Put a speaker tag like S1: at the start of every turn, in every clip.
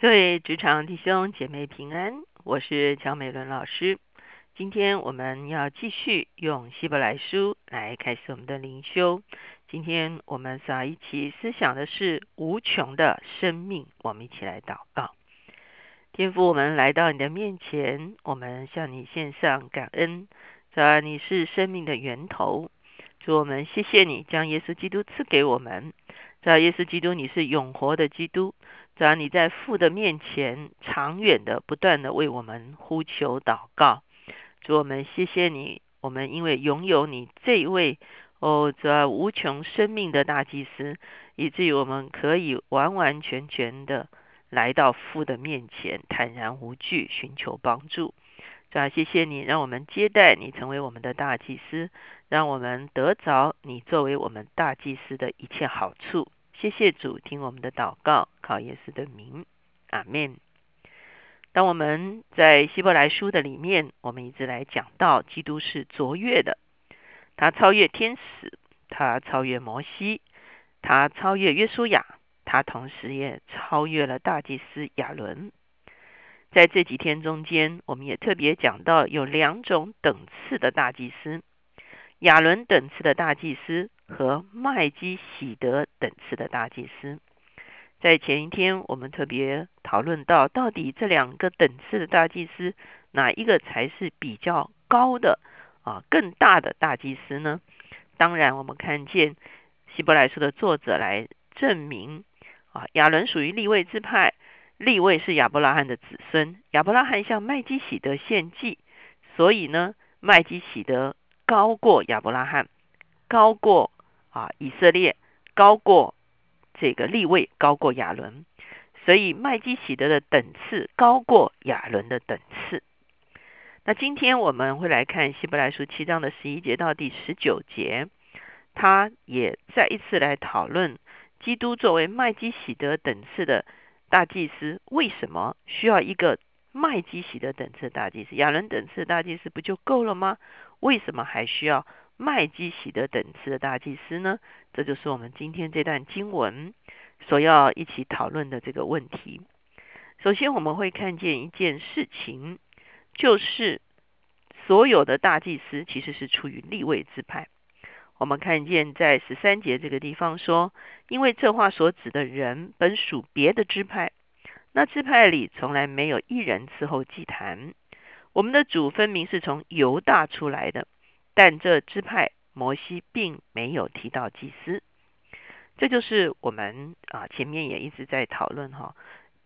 S1: 各位职场弟兄姐妹平安，我是乔美伦老师。今天我们要继续用希伯来书来开始我们的灵修。今天我们所要一起思想的是无穷的生命。我们一起来祷告，天父，我们来到你的面前，我们向你献上感恩。主啊，你是生命的源头。主，我们谢谢你将耶稣基督赐给我们。主啊，耶稣基督，你是永活的基督。只要，你在父的面前，长远的、不断的为我们呼求祷告。主，我们谢谢你，我们因为拥有你这一位哦，主啊，无穷生命的大祭司，以至于我们可以完完全全的来到父的面前，坦然无惧，寻求帮助。主啊，谢谢你，让我们接待你成为我们的大祭司，让我们得着你作为我们大祭司的一切好处。谢谢主，听我们的祷告，靠耶稣的名，阿门。当我们在希伯来书的里面，我们一直来讲到基督是卓越的，他超越天使，他超越摩西，他超越约书亚，他同时也超越了大祭司亚伦。在这几天中间，我们也特别讲到有两种等次的大祭司。亚伦等次的大祭司和麦基喜德等次的大祭司，在前一天我们特别讨论到，到底这两个等次的大祭司哪一个才是比较高的啊？更大的大祭司呢？当然，我们看见希伯来书的作者来证明啊，亚伦属于立位之派，立位是亚伯拉罕的子孙，亚伯拉罕向麦基喜德献祭，所以呢，麦基喜德。高过亚伯拉罕，高过啊以色列，高过这个立位，高过亚伦，所以麦基喜德的等次高过亚伦的等次。那今天我们会来看希伯来书七章的十一节到第十九节，他也再一次来讨论基督作为麦基喜德等次的大祭司，为什么需要一个麦基喜德等次大祭司？亚伦等次大祭司不就够了吗？为什么还需要麦基喜德等次的大祭司呢？这就是我们今天这段经文所要一起讨论的这个问题。首先，我们会看见一件事情，就是所有的大祭司其实是出于立位之派。我们看见在十三节这个地方说，因为这话所指的人本属别的支派，那支派里从来没有一人伺候祭坛。我们的主分明是从犹大出来的，但这支派摩西并没有提到祭司，这就是我们啊前面也一直在讨论哈，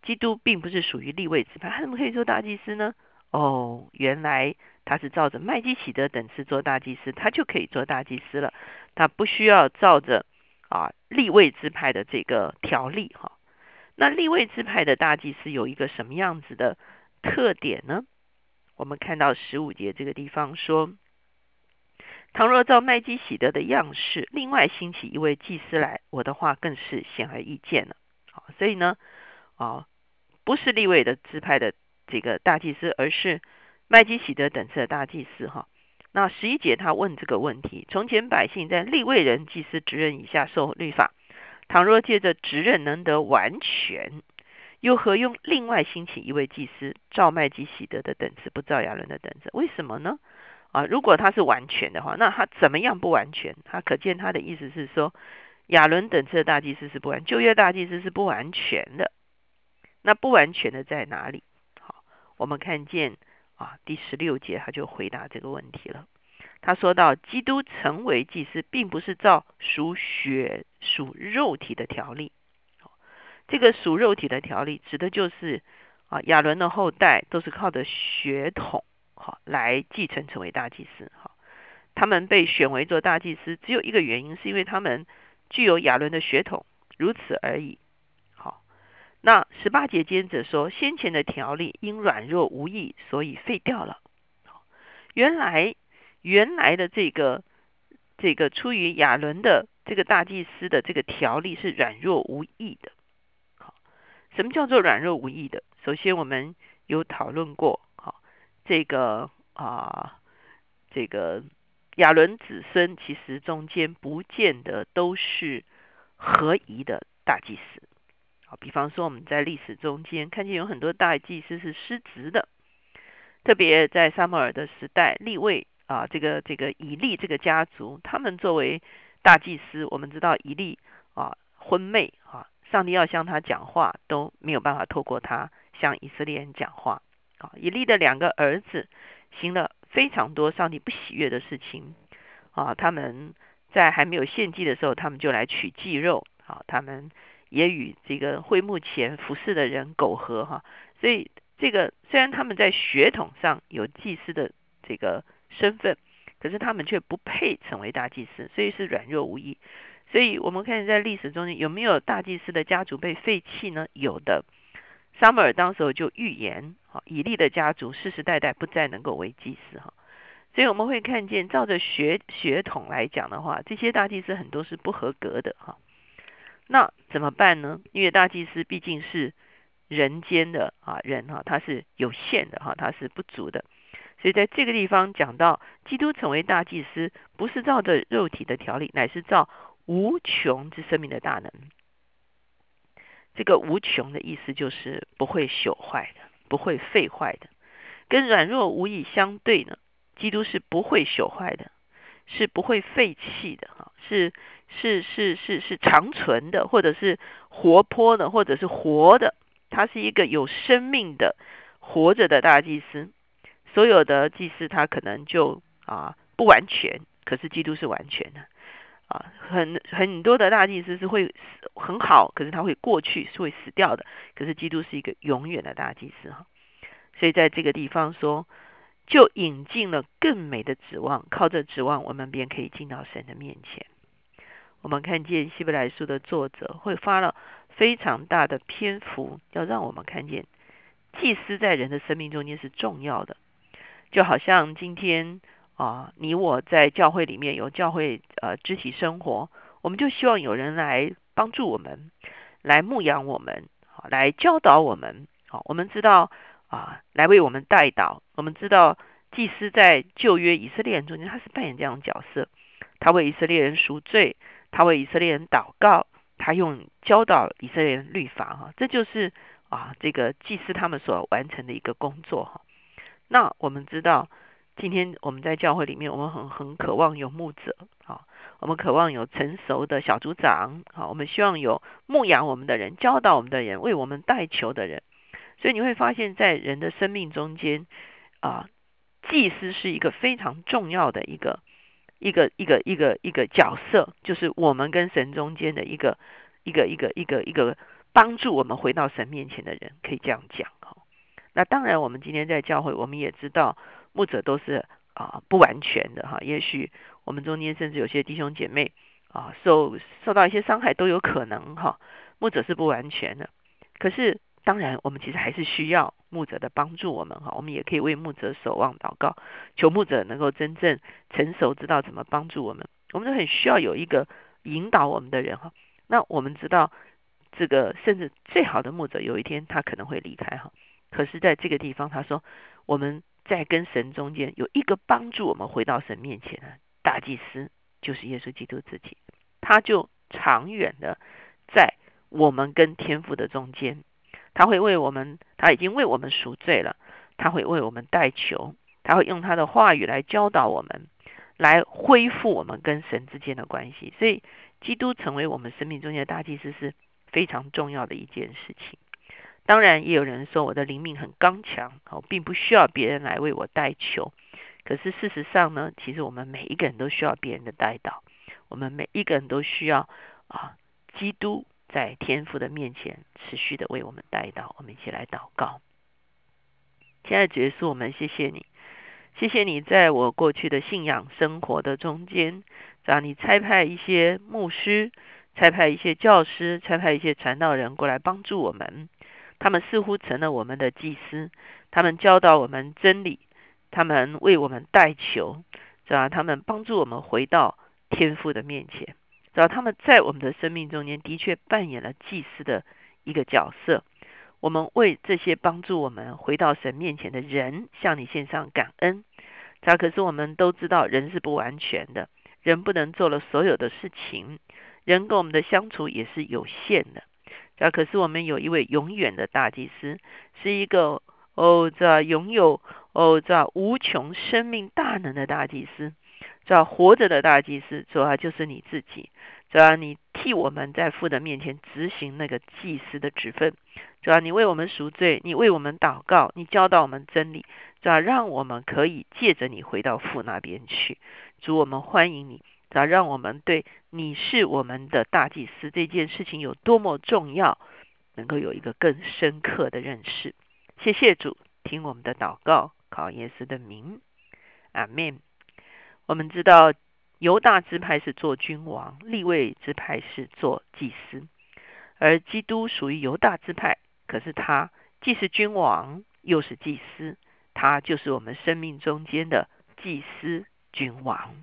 S1: 基督并不是属于立位支派，他怎么可以做大祭司呢？哦，原来他是照着麦基喜德等次做大祭司，他就可以做大祭司了，他不需要照着啊立位支派的这个条例哈。那立位支派的大祭司有一个什么样子的特点呢？我们看到十五节这个地方说：“倘若照麦基喜德的样式，另外兴起一位祭司来，我的话更是显而易见了。”啊，所以呢，啊，不是立位的支派的这个大祭司，而是麦基喜德等次的大祭司。哈，那十一节他问这个问题：从前百姓在立位人祭司职任以下受律法，倘若借着职任能得完全。又何用另外兴起一位祭司，照麦基喜德的等次，不照亚伦的等次？为什么呢？啊，如果他是完全的话，那他怎么样不完全？他可见他的意思是说，亚伦等次的大祭司是不完，旧约大祭司是不完全的。那不完全的在哪里？好，我们看见啊，第十六节他就回答这个问题了。他说到，基督成为祭司，并不是照属血属肉体的条例。这个属肉体的条例，指的就是啊亚伦的后代都是靠着血统好来继承成为大祭司好，他们被选为做大祭司，只有一个原因，是因为他们具有亚伦的血统，如此而已。好，那十八节接着说，先前的条例因软弱无益，所以废掉了。原来原来的这个这个出于亚伦的这个大祭司的这个条例是软弱无益的。好什么叫做软弱无益的？首先，我们有讨论过，这个啊，这个亚伦子孙其实中间不见得都是合宜的大祭司，啊，比方说我们在历史中间看见有很多大祭司是失职的，特别在撒母耳的时代，立位啊，这个这个以利这个家族，他们作为大祭司，我们知道以利啊昏昧啊，上帝要向他讲话都没有办法透过他向以色列人讲话啊。以利的两个儿子行了非常多上帝不喜悦的事情啊，他们在还没有献祭的时候，他们就来取祭肉啊，他们。也与这个会幕前服侍的人苟合哈，所以这个虽然他们在血统上有祭司的这个身份，可是他们却不配成为大祭司，所以是软弱无益。所以我们看在历史中间有没有大祭司的家族被废弃呢？有的，撒母耳当时候就预言，好，以利的家族世世代代不再能够为祭司哈。所以我们会看见，照着血血统来讲的话，这些大祭司很多是不合格的哈。那怎么办呢？因为大祭司毕竟是人间的啊人哈，他是有限的哈，他是不足的。所以在这个地方讲到，基督成为大祭司，不是照着肉体的条例，乃是照无穷之生命的大能。这个无穷的意思就是不会朽坏的，不会废坏的，跟软弱无以相对呢。基督是不会朽坏的，是不会废弃的哈，是。是是是是长存的，或者是活泼的，或者是活的。他是一个有生命的活着的大祭司。所有的祭司他可能就啊不完全，可是基督是完全的啊。很很多的大祭司是会很好，可是他会过去是会死掉的。可是基督是一个永远的大祭司哈。所以在这个地方说，就引进了更美的指望，靠着指望，我们便可以进到神的面前。我们看见希伯来书的作者会花了非常大的篇幅，要让我们看见祭司在人的生命中间是重要的。就好像今天啊，你我在教会里面有教会呃肢体生活，我们就希望有人来帮助我们，来牧养我们，来教导我们。好，我们知道啊，来为我们带导。我们知道祭司在旧约以色列人中间，他是扮演这样的角色，他为以色列人赎罪。他为以色列人祷告，他用教导以色列人律法，哈，这就是啊，这个祭司他们所完成的一个工作，哈。那我们知道，今天我们在教会里面，我们很很渴望有牧者，啊，我们渴望有成熟的小组长，好，我们希望有牧养我们的人，教导我们的人，为我们代求的人。所以你会发现在人的生命中间，啊，祭司是一个非常重要的一个。一个一个一个一个角色，就是我们跟神中间的一个一个一个一个一个帮助我们回到神面前的人，可以这样讲哈。那当然，我们今天在教会，我们也知道牧者都是啊不完全的哈。也许我们中间甚至有些弟兄姐妹啊受受到一些伤害都有可能哈。牧者是不完全的，可是。当然，我们其实还是需要牧者的帮助。我们哈，我们也可以为牧者守望祷告，求牧者能够真正成熟，知道怎么帮助我们。我们都很需要有一个引导我们的人哈。那我们知道，这个甚至最好的牧者，有一天他可能会离开哈。可是，在这个地方，他说我们在跟神中间有一个帮助我们回到神面前的大祭司，就是耶稣基督自己。他就长远的在我们跟天父的中间。他会为我们，他已经为我们赎罪了。他会为我们代求，他会用他的话语来教导我们，来恢复我们跟神之间的关系。所以，基督成为我们生命中间的大祭司是非常重要的一件事情。当然，也有人说我的灵命很刚强，我，并不需要别人来为我代求。可是事实上呢，其实我们每一个人都需要别人的代祷，我们每一个人都需要啊，基督。在天父的面前，持续的为我们带到，我们一起来祷告。亲爱的耶稣，我们谢谢你，谢谢你在我过去的信仰生活的中间，让你差派一些牧师，差派一些教师，差派一些传道人过来帮助我们。他们似乎成了我们的祭司，他们教导我们真理，他们为我们代求，是吧？他们帮助我们回到天父的面前。只要他们在我们的生命中间的确扮演了祭司的一个角色，我们为这些帮助我们回到神面前的人向你献上感恩。这可是我们都知道，人是不完全的，人不能做了所有的事情，人跟我们的相处也是有限的。这可是我们有一位永远的大祭司，是一个哦，这拥有哦，这无穷生命大能的大祭司，这活着的大祭司，主要就是你自己。主要你替我们在父的面前执行那个祭司的职分，主要你为我们赎罪，你为我们祷告，你教导我们真理，主要让我们可以借着你回到父那边去。主，我们欢迎你，主要让我们对你是我们的大祭司这件事情有多么重要，能够有一个更深刻的认识。谢谢主，听我们的祷告，考耶稣的名，阿门。我们知道。犹大支派是做君王，立位支派是做祭司，而基督属于犹大支派，可是他既是君王又是祭司，他就是我们生命中间的祭司君王。